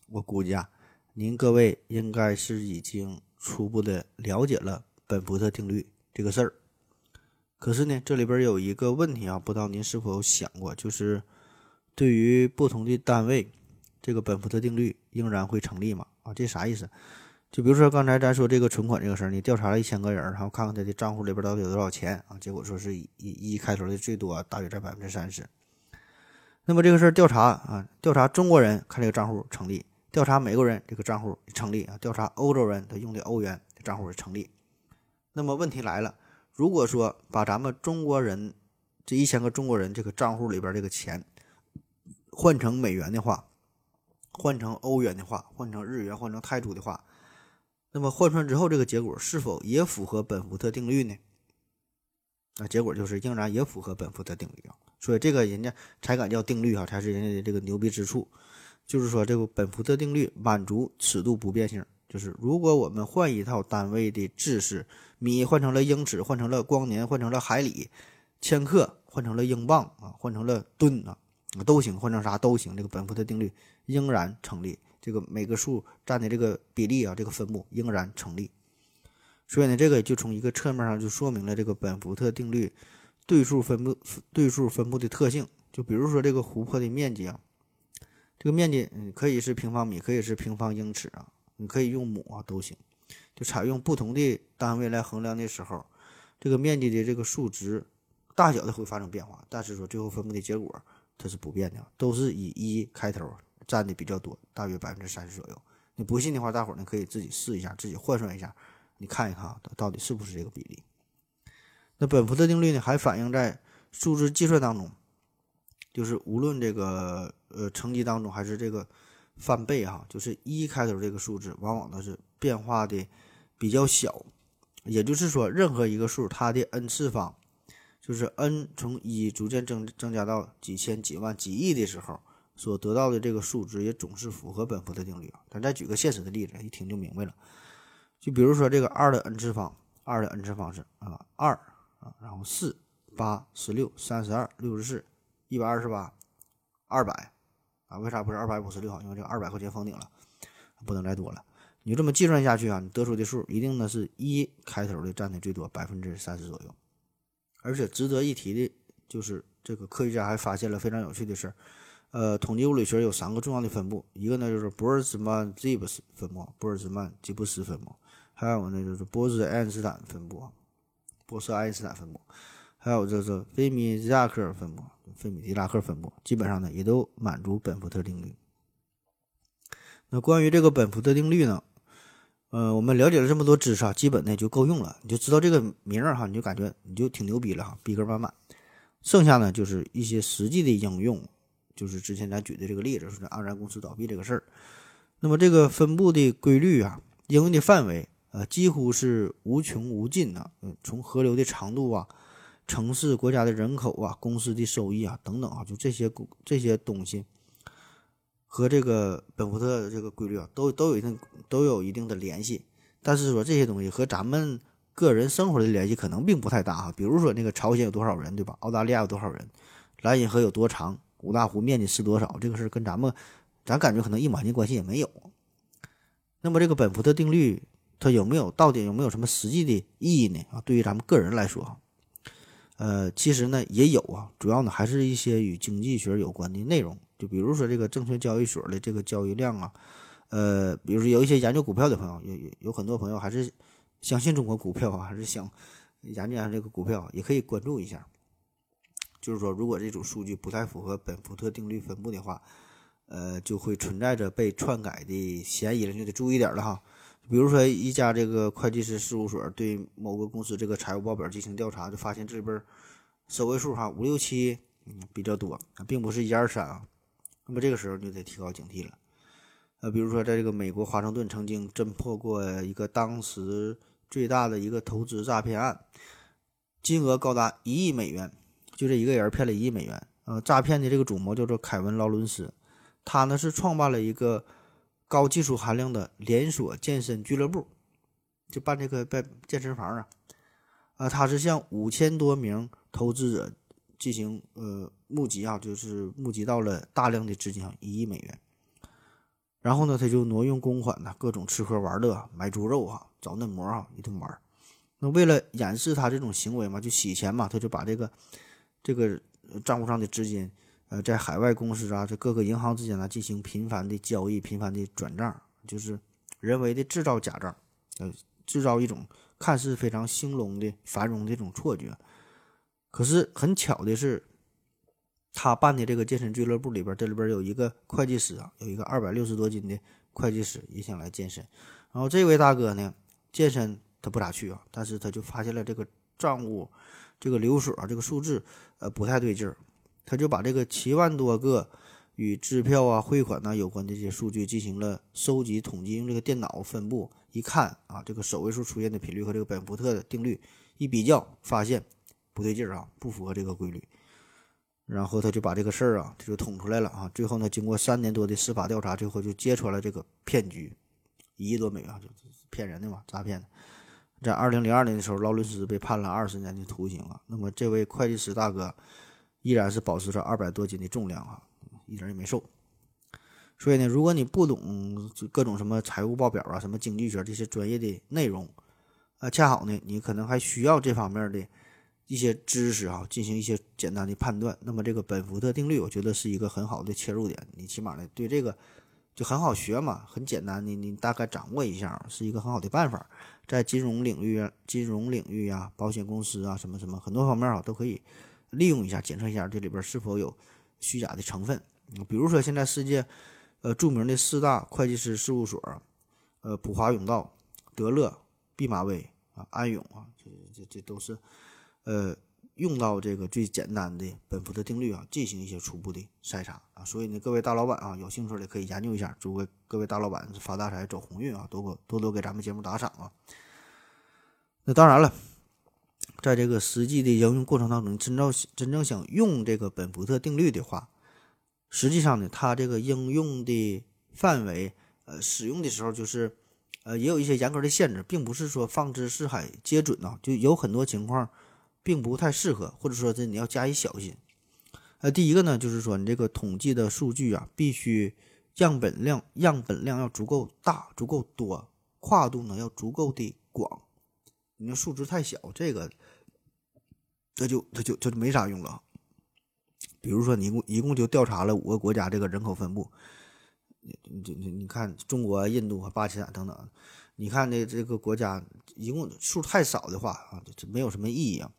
我估计啊，您各位应该是已经初步的了解了本福特定律这个事儿。可是呢，这里边有一个问题啊，不知道您是否想过，就是对于不同的单位，这个本福特定律仍然会成立吗？啊，这啥意思？就比如说刚才咱说这个存款这个事儿，你调查了一千个人，然后看看他的账户里边到底有多少钱啊？结果说是以一开头的最多，大约在百分之三十。那么这个事儿调查啊，调查中国人看这个账户成立，调查美国人这个账户成立啊，调查欧洲人他用的欧元账户成立。那么问题来了，如果说把咱们中国人这一千个中国人这个账户里边这个钱换成美元的话，换成欧元的话，换成日元，换成泰铢的话。那么换算之后，这个结果是否也符合本福特定律呢？那结果就是仍然也符合本福特定律啊。所以这个人家才敢叫定律啊，才是人家的这个牛逼之处。就是说，这个本福特定律满足尺度不变性，就是如果我们换一套单位的制式，米换成了英尺，换成了光年，换成了海里，千克换成了英镑啊，换成了吨啊，都行，换成啥都行。这个本福特定律仍然成立。这个每个数占的这个比例啊，这个分布仍然成立，所以呢，这个就从一个侧面上就说明了这个本福特定律对数分布对数分布的特性。就比如说这个湖泊的面积啊，这个面积嗯可以是平方米，可以是平方英尺啊，你可以用亩啊都行。就采用不同的单位来衡量的时候，这个面积的这个数值大小的会发生变化，但是说最后分布的结果它是不变的，都是以一开头。占的比较多，大约百分之三十左右。你不信的话，大伙儿呢可以自己试一下，自己换算一下，你看一看啊，到底是不是这个比例？那本福特定律呢，还反映在数字计算当中，就是无论这个呃乘积当中，还是这个翻倍哈，就是一开头这个数字，往往都是变化的比较小。也就是说，任何一个数，它的 n 次方，就是 n 从一逐渐增增加到几千、几万、几亿的时候。所得到的这个数值也总是符合本福特定律。咱再举个现实的例子，一听就明白了。就比如说这个二的 n 次方，二的 n 次方是啊，二啊，然后四、八、十六、三十二、六十四、一百二十八、二百啊，为啥不是二百五十六？因为这个二百块钱封顶了，不能再多了。你就这么计算下去啊，你得出的数一定呢是一开头的占的最多，百分之三十左右。而且值得一提的就是，这个科学家还发现了非常有趣的事儿。呃，统计物理学有三个重要的分布，一个呢就是波尔兹曼吉布斯分布，波尔兹曼吉布斯分布，还有呢就是波兹爱因斯坦分布，波斯爱因斯坦分布，还有就是费米狄拉克分布，费米狄拉克分布，基本上呢也都满足本福特定律。那关于这个本福特定律呢，呃，我们了解了这么多知识啊，基本呢就够用了，你就知道这个名儿哈，你就感觉你就挺牛逼了哈，逼格满满。剩下呢就是一些实际的应用。就是之前咱举的这个例子，说这安然公司倒闭这个事儿。那么这个分布的规律啊，应用的范围呃，几乎是无穷无尽的。嗯，从河流的长度啊，城市、国家的人口啊，公司的收益啊等等啊，就这些这些东西和这个本福特这个规律啊，都都有一定都有一定的联系。但是说这些东西和咱们个人生活的联系可能并不太大哈。比如说那个朝鲜有多少人，对吧？澳大利亚有多少人？莱茵河有多长？五大湖面积是多少？这个事跟咱们，咱感觉可能一毛钱关系也没有。那么这个本福特定律，它有没有到底有没有什么实际的意义呢？啊，对于咱们个人来说，呃，其实呢也有啊，主要呢还是一些与经济学有关的内容。就比如说这个证券交易所的这个交易量啊，呃，比如说有一些研究股票的朋友，有有有很多朋友还是相信中国股票啊，还是想研究研究这个股票，也可以关注一下。就是说，如果这组数据不太符合本福特定律分布的话，呃，就会存在着被篡改的嫌疑了，就得注意点了哈。比如说，一家这个会计师事务所对某个公司这个财务报表进行调查，就发现这里边首位数哈五六七嗯比较多，并不是一二三啊。那么这个时候就得提高警惕了。呃，比如说，在这个美国华盛顿曾经侦破过一个当时最大的一个投资诈骗案，金额高达一亿美元。就这一个人骗了一亿美元，呃，诈骗的这个主谋叫做凯文·劳伦斯，他呢是创办了一个高技术含量的连锁健身俱乐部，就办这个办健身房啊，啊，他是向五千多名投资者进行呃募集啊，就是募集到了大量的资金，一亿美元，然后呢，他就挪用公款呢，各种吃喝玩乐，买猪肉啊，找嫩模啊，一顿玩。那为了掩饰他这种行为嘛，就洗钱嘛，他就把这个。这个账户上的资金，呃，在海外公司啊，这各个银行之间呢进行频繁的交易、频繁的转账，就是人为的制造假账，呃，制造一种看似非常兴隆的繁荣的这种错觉。可是很巧的是，他办的这个健身俱乐部里边，这里边有一个会计师啊，有一个二百六十多斤的会计师也想来健身。然后这位大哥呢，健身他不咋去啊，但是他就发现了这个账务。这个流水啊，这个数字，呃，不太对劲儿，他就把这个七万多个与支票啊、汇款呐有关的这些数据进行了收集统计，用这个电脑分布一看啊，这个首位数出现的频率和这个本福特的定律一比较，发现不对劲儿啊，不符合这个规律。然后他就把这个事儿啊，他就捅出来了啊。最后呢，经过三年多的司法调查，最后就揭穿了这个骗局，一亿多美元就骗人的嘛，诈骗的。在二零零二年的时候，劳伦斯被判了二十年的徒刑啊。那么这位会计师大哥依然是保持着二百多斤的重量啊，一点也没瘦。所以呢，如果你不懂各种什么财务报表啊、什么经济学这些专业的内容啊，恰好呢，你可能还需要这方面的一些知识啊，进行一些简单的判断。那么这个本福特定律，我觉得是一个很好的切入点。你起码呢，对这个就很好学嘛，很简单的，你大概掌握一下，是一个很好的办法。在金融领域、金融领域啊，保险公司啊，什么什么很多方面啊，都可以利用一下，检测一下这里边是否有虚假的成分。比如说，现在世界呃著名的四大会计师事务所，呃普华永道、德勒、毕马威啊、安永啊，这这这都是呃用到这个最简单的本福特定律啊，进行一些初步的筛查啊。所以呢，各位大老板啊，有兴趣的可以研究一下。祝各位大老板发大财、走鸿运啊，多多多多给咱们节目打赏啊。那当然了，在这个实际的应用过程当中，真正真正想用这个本福特定律的话，实际上呢，它这个应用的范围，呃，使用的时候就是，呃，也有一些严格的限制，并不是说放之四海皆准呐、就有很多情况并不太适合，或者说这你要加以小心。呃，第一个呢，就是说你这个统计的数据啊，必须样本量样本量要足够大、足够多，跨度呢要足够的广。你那数值太小，这个这就这就这就没啥用了。比如说，你一共一共就调查了五个国家这个人口分布，你你你你看中国、印度和巴基斯坦等等，你看这这个国家一共数太少的话啊，这没有什么意义啊。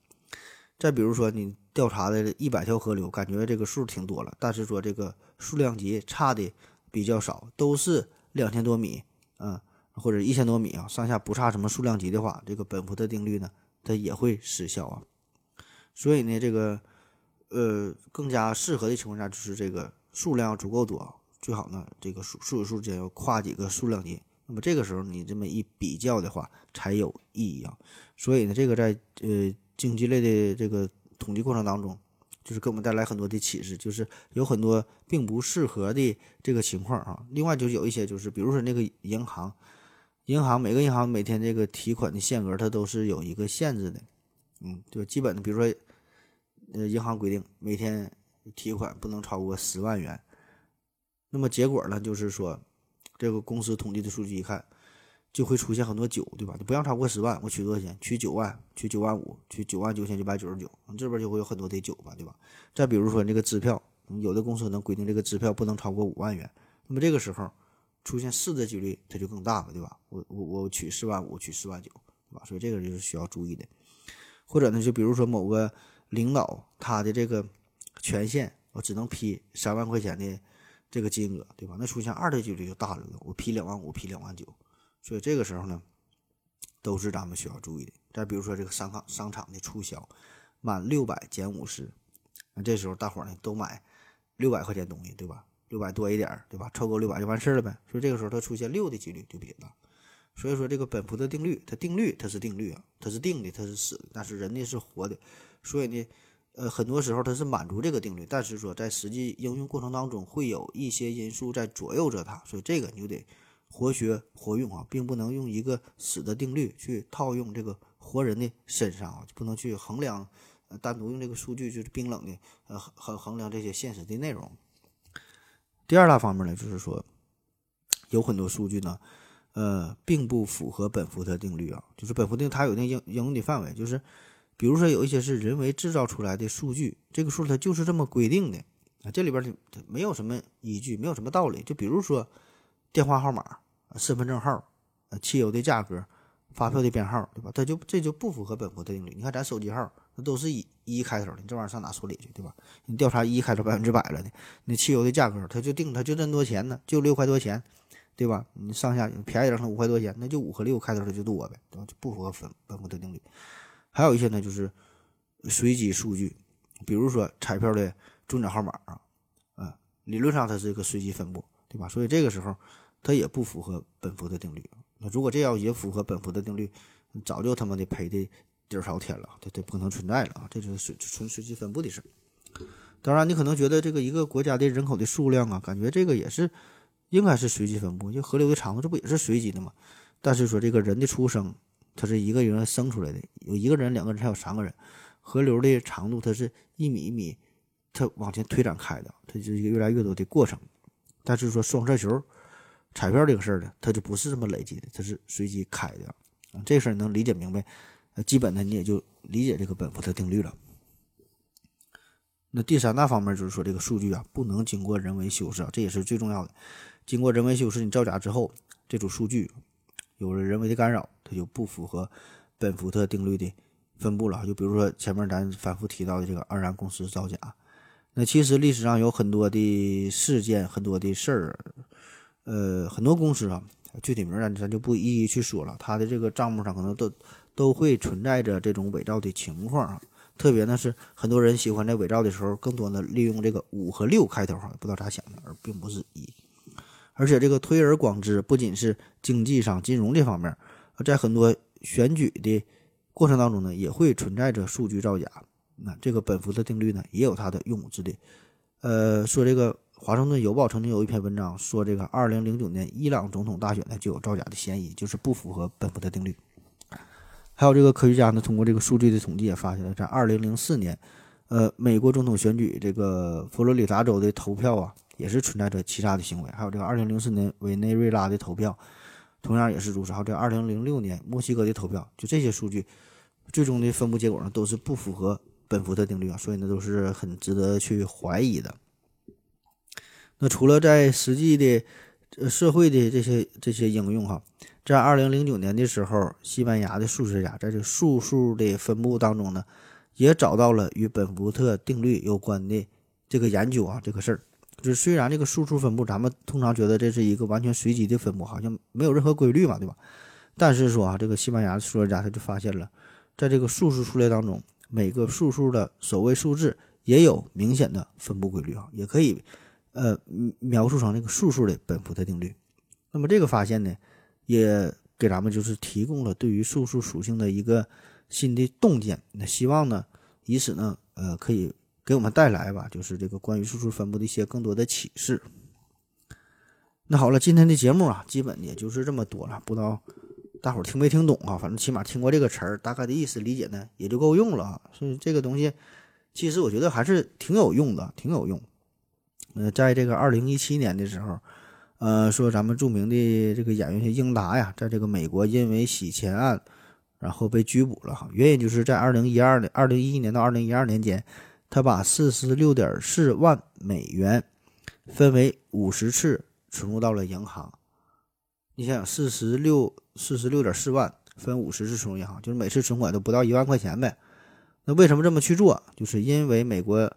再比如说，你调查的一百条河流，感觉这个数挺多了，但是说这个数量级差的比较少，都是两千多米，嗯，或者一千多米啊，上下不差什么数量级的话，这个本福特定律呢，它也会失效啊。所以呢，这个呃更加适合的情况下，就是这个数量足够多，最好呢，这个数数与数之间要跨几个数量级。那么这个时候你这么一比较的话，才有意义啊。所以呢，这个在呃经济类的这个统计过程当中，就是给我们带来很多的启示，就是有很多并不适合的这个情况啊。另外就是有一些就是，比如说那个银行，银行每个银行每天这个提款的限额它都是有一个限制的，嗯，就基本的，比如说呃银行规定每天提款不能超过十万元，那么结果呢就是说，这个公司统计的数据一看。就会出现很多九，对吧？你不让超过十万，我取多少钱？取九万，取九万五，取九万九千九百九十九，你这边就会有很多的九吧，对吧？再比如说这个支票，有的公司能规定这个支票不能超过五万元，那么这个时候出现四的几率它就更大了，对吧？我我我取四万五，取四万九，对吧？所以这个就是需要注意的。或者呢，就比如说某个领导他的这个权限，我只能批三万块钱的这个金额，对吧？那出现二的几率就大了，我批两万五，批两万九。所以这个时候呢，都是咱们需要注意的。再比如说这个商场商场的促销，满六百减五十，那这时候大伙呢都买六百块钱东西，对吧？六百多一点，对吧？凑够六百就完事了呗。所以这个时候它出现六的几率就比较大。所以说这个本福特定律，它定律它是定律啊，它是定的，它是死的，但是人呢是活的。所以呢，呃，很多时候它是满足这个定律，但是说在实际应用过程当中会有一些因素在左右着它，所以这个你就得。活学活用啊，并不能用一个死的定律去套用这个活人的身上啊，就不能去衡量，呃，单独用这个数据就是冰冷的，呃，衡衡量这些现实的内容。第二大方面呢，就是说，有很多数据呢，呃，并不符合本福特定律啊，就是本福特它有一定应应用的范围，就是比如说有一些是人为制造出来的数据，这个数它就是这么规定的啊，这里边它没有什么依据，没有什么道理，就比如说电话号码。身份证号、呃，汽油的价格、发票的编号，对吧？它就这就不符合本福特定律。你看咱手机号，那都是以一开头的，你这玩意儿上哪说理去，对吧？你调查一开头百分之百了的，那汽油的价格，它就定，它就这么多钱呢，就六块多钱，对吧？你上下便宜点，它五块多钱，那就五和六开头的就多呗，对吧？就不符合本本福特定律。还有一些呢，就是随机数据，比如说彩票的中奖号码啊，啊，理论上它是一个随机分布，对吧？所以这个时候。它也不符合本福的定律。那如果这要也符合本福的定律，早就他妈的赔的底朝天了，它它不可能存在了啊！这就是随纯随机分布的事儿。当然，你可能觉得这个一个国家的人口的数量啊，感觉这个也是应该是随机分布，就河流的长度，这不也是随机的吗？但是说这个人的出生，它是一个人生出来的，有一个人、两个人，还有三个人，河流的长度它是一米一米，它往前推展开的，它就是一个越来越多的过程。但是说双色球。彩票这个事儿呢，它就不是这么累积的，它是随机开的。这事儿能理解明白，呃，基本的你也就理解这个本福特定律了。那第三大方面就是说，这个数据啊不能经过人为修饰啊，这也是最重要的。经过人为修饰，你造假之后，这组数据有了人为的干扰，它就不符合本福特定律的分布了。就比如说前面咱反复提到的这个二然公司造假，那其实历史上有很多的事件，很多的事儿。呃，很多公司啊，具体名咱咱就不一一去说了。它的这个账目上可能都都会存在着这种伪造的情况啊。特别呢是很多人喜欢在伪造的时候，更多的利用这个五和六开头哈，不知道咋想的，而并不是一。而且这个推而广之，不仅是经济上、金融这方面，在很多选举的过程当中呢，也会存在着数据造假。那这个本福特定律呢，也有它的用武之地。呃，说这个华盛顿邮报曾经有一篇文章说，这个二零零九年伊朗总统大选呢就有造假的嫌疑，就是不符合本福特定律。还有这个科学家呢，通过这个数据的统计也发现了，在二零零四年，呃，美国总统选举这个佛罗里达州的投票啊，也是存在着欺诈的行为。还有这个二零零四年委内瑞拉的投票，同样也是如此。还有这二零零六年墨西哥的投票，就这些数据，最终的分布结果呢，都是不符合本福特定律啊，所以呢，都是很值得去怀疑的。那除了在实际的社会的这些这些应用哈。在二零零九年的时候，西班牙的数学家在这数数的分布当中呢，也找到了与本福特定律有关的这个研究啊，这个事儿。就是虽然这个数数分布，咱们通常觉得这是一个完全随机的分布，好像没有任何规律嘛，对吧？但是说啊，这个西班牙数学家他就发现了，在这个数数数列当中，每个数数的首位数字也有明显的分布规律啊，也可以呃描述成这个数数的本福特定律。那么这个发现呢？也给咱们就是提供了对于数数属性的一个新的洞见，那希望呢，以此呢，呃，可以给我们带来吧，就是这个关于数数分布的一些更多的启示。那好了，今天的节目啊，基本也就是这么多了，不知道大伙听没听懂啊？反正起码听过这个词儿，大概的意思理解呢，也就够用了。所以这个东西，其实我觉得还是挺有用的，挺有用。呃，在这个二零一七年的时候。呃，说咱们著名的这个演员英达呀，在这个美国因为洗钱案，然后被拘捕了哈。原因就是在二零一二年、二零一一年到二零一二年间，他把四十六点四万美元分为五十次存入到了银行。你想想，四十六四十六点四万分五十次存入银行，就是每次存款都不到一万块钱呗。那为什么这么去做？就是因为美国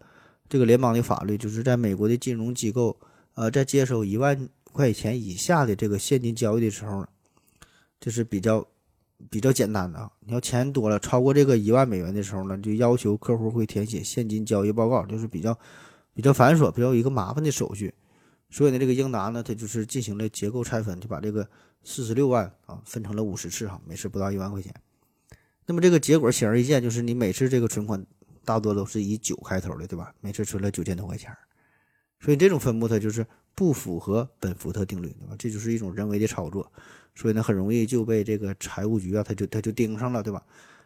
这个联邦的法律，就是在美国的金融机构，呃，在接收一万。块钱以下的这个现金交易的时候呢，这是比较比较简单的啊。你要钱多了，超过这个一万美元的时候呢，就要求客户会填写现金交易报告，就是比较比较繁琐、比较一个麻烦的手续。所以呢，这个英达呢，他就是进行了结构拆分，就把这个四十六万啊分成了五十次哈，每次不到一万块钱。那么这个结果显而易见，就是你每次这个存款大多都是以九开头的，对吧？每次存了九千多块钱。所以这种分布它就是不符合本福特定律，对吧？这就是一种人为的操作，所以呢，很容易就被这个财务局啊，他就他就盯上了，对吧？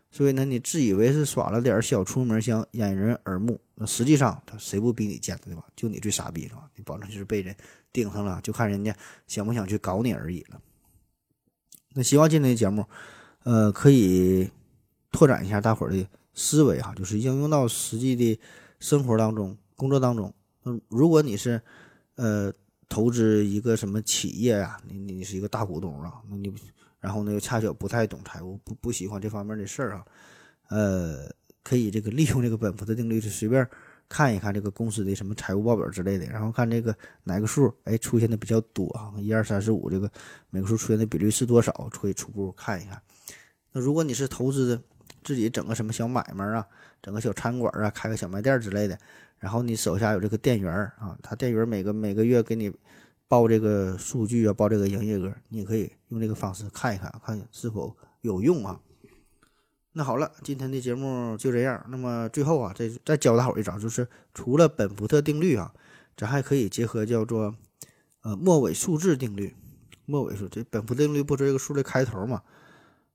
所以呢，你自以为是耍了点小聪明，想掩人耳目，那实际上他谁不比你贱，对吧？就你最傻逼，是吧？你保证就是被人盯上了，就看人家想不想去搞你而已了。那希望今天的节目，呃，可以拓展一下大伙儿的思维哈，就是应用到实际的生活当中、工作当中。如果你是，呃，投资一个什么企业呀？你你是一个大股东啊？那你然后呢又恰巧不太懂财务，不不喜欢这方面的事儿啊？呃，可以这个利用这个本福特定律，就随便看一看这个公司的什么财务报表之类的，然后看这个哪个数哎出现的比较多啊？一二三四五这个每个数出现的比率是多少？可以初步看一看。那如果你是投资的自己整个什么小买卖啊，整个小餐馆啊，开个小卖店之类的。然后你手下有这个店员啊，他店员每个每个月给你报这个数据啊，报这个营业额，你也可以用这个方式看一看，看是否有用啊。那好了，今天的节目就这样。那么最后啊，再再教大伙一招，就是除了本福特定律啊，咱还可以结合叫做呃末尾数字定律。末尾数这本福特定律不是这个数的开头嘛？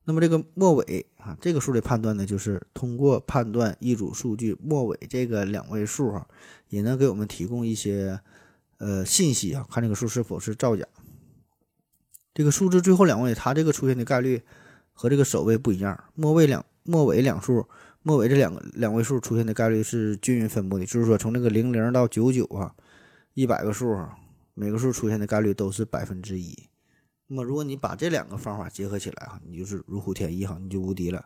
那么这个末尾啊，这个数的判断呢，就是通过判断一组数据末尾这个两位数啊，也能给我们提供一些呃信息啊，看这个数是否是造假。这个数字最后两位，它这个出现的概率和这个首位不一样，末位两末尾两数，末尾这两个两位数出现的概率是均匀分布的，就是说从这个零零到九九啊，一百个数啊，每个数出现的概率都是百分之一。那么，如果你把这两个方法结合起来哈，你就是如虎添翼哈，你就无敌了。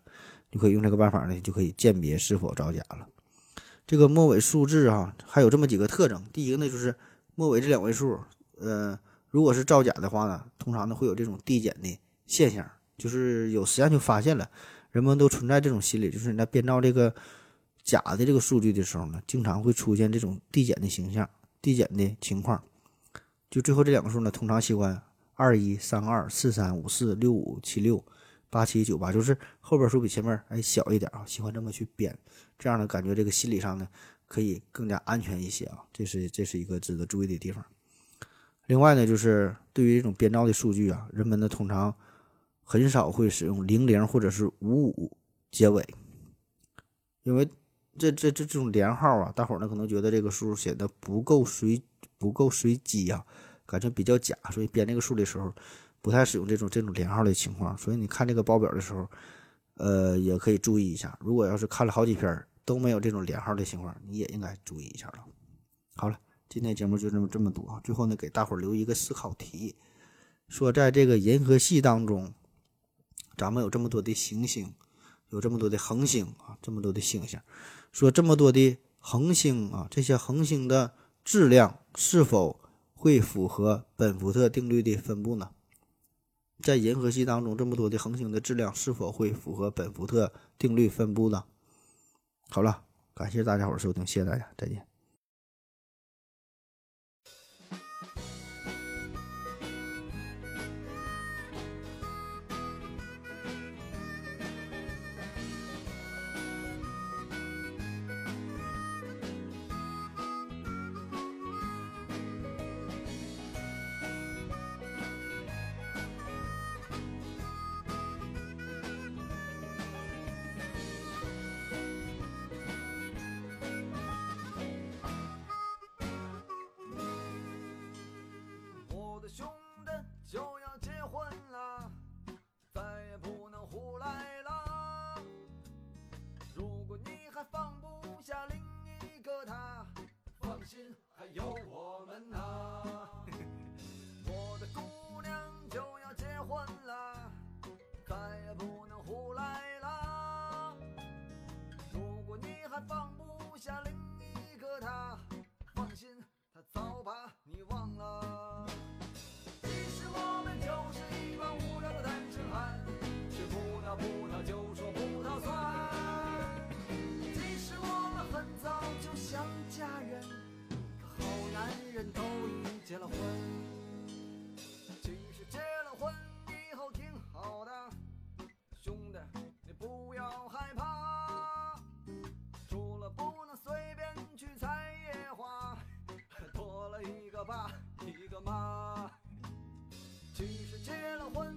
你可以用这个办法呢，就可以鉴别是否造假了。这个末尾数字哈，还有这么几个特征。第一个呢，就是末尾这两位数，呃，如果是造假的话呢，通常呢会有这种递减的现象。就是有实验就发现了，人们都存在这种心理，就是你在编造这个假的这个数据的时候呢，经常会出现这种递减的形象、递减的情况。就最后这两个数呢，通常习惯。二一三二四三五四六五七六八七九八，就是后边数比前面哎小一点啊，喜欢这么去编，这样的感觉这个心理上呢可以更加安全一些啊，这是这是一个值得注意的地方。另外呢，就是对于这种编造的数据啊，人们呢通常很少会使用零零或者是五五结尾，因为这这这这种连号啊，大伙儿呢可能觉得这个数显得不够随不够随机啊，感觉比较假，所以编这个数的时候不太使用这种这种连号的情况。所以你看这个报表的时候，呃，也可以注意一下。如果要是看了好几篇都没有这种连号的情况，你也应该注意一下了。好了。今天节目就这么这么多！最后呢，给大伙儿留一个思考题，说在这个银河系当中，咱们有这么多的行星，有这么多的恒星啊，这么多的星星，说这么多的恒星啊，这些恒星的质量是否会符合本福特定律的分布呢？在银河系当中，这么多的恒星的质量是否会符合本福特定律分布呢？好了，感谢大家伙收听，谢谢大家，再见。还有我们呐。我的姑娘就要结婚了，再也不能胡来了。如果你还放不下结了婚。其实结了婚以后挺好的，兄弟你不要害怕，除了不能随便去采野花，多了一个爸一个妈。其实结了婚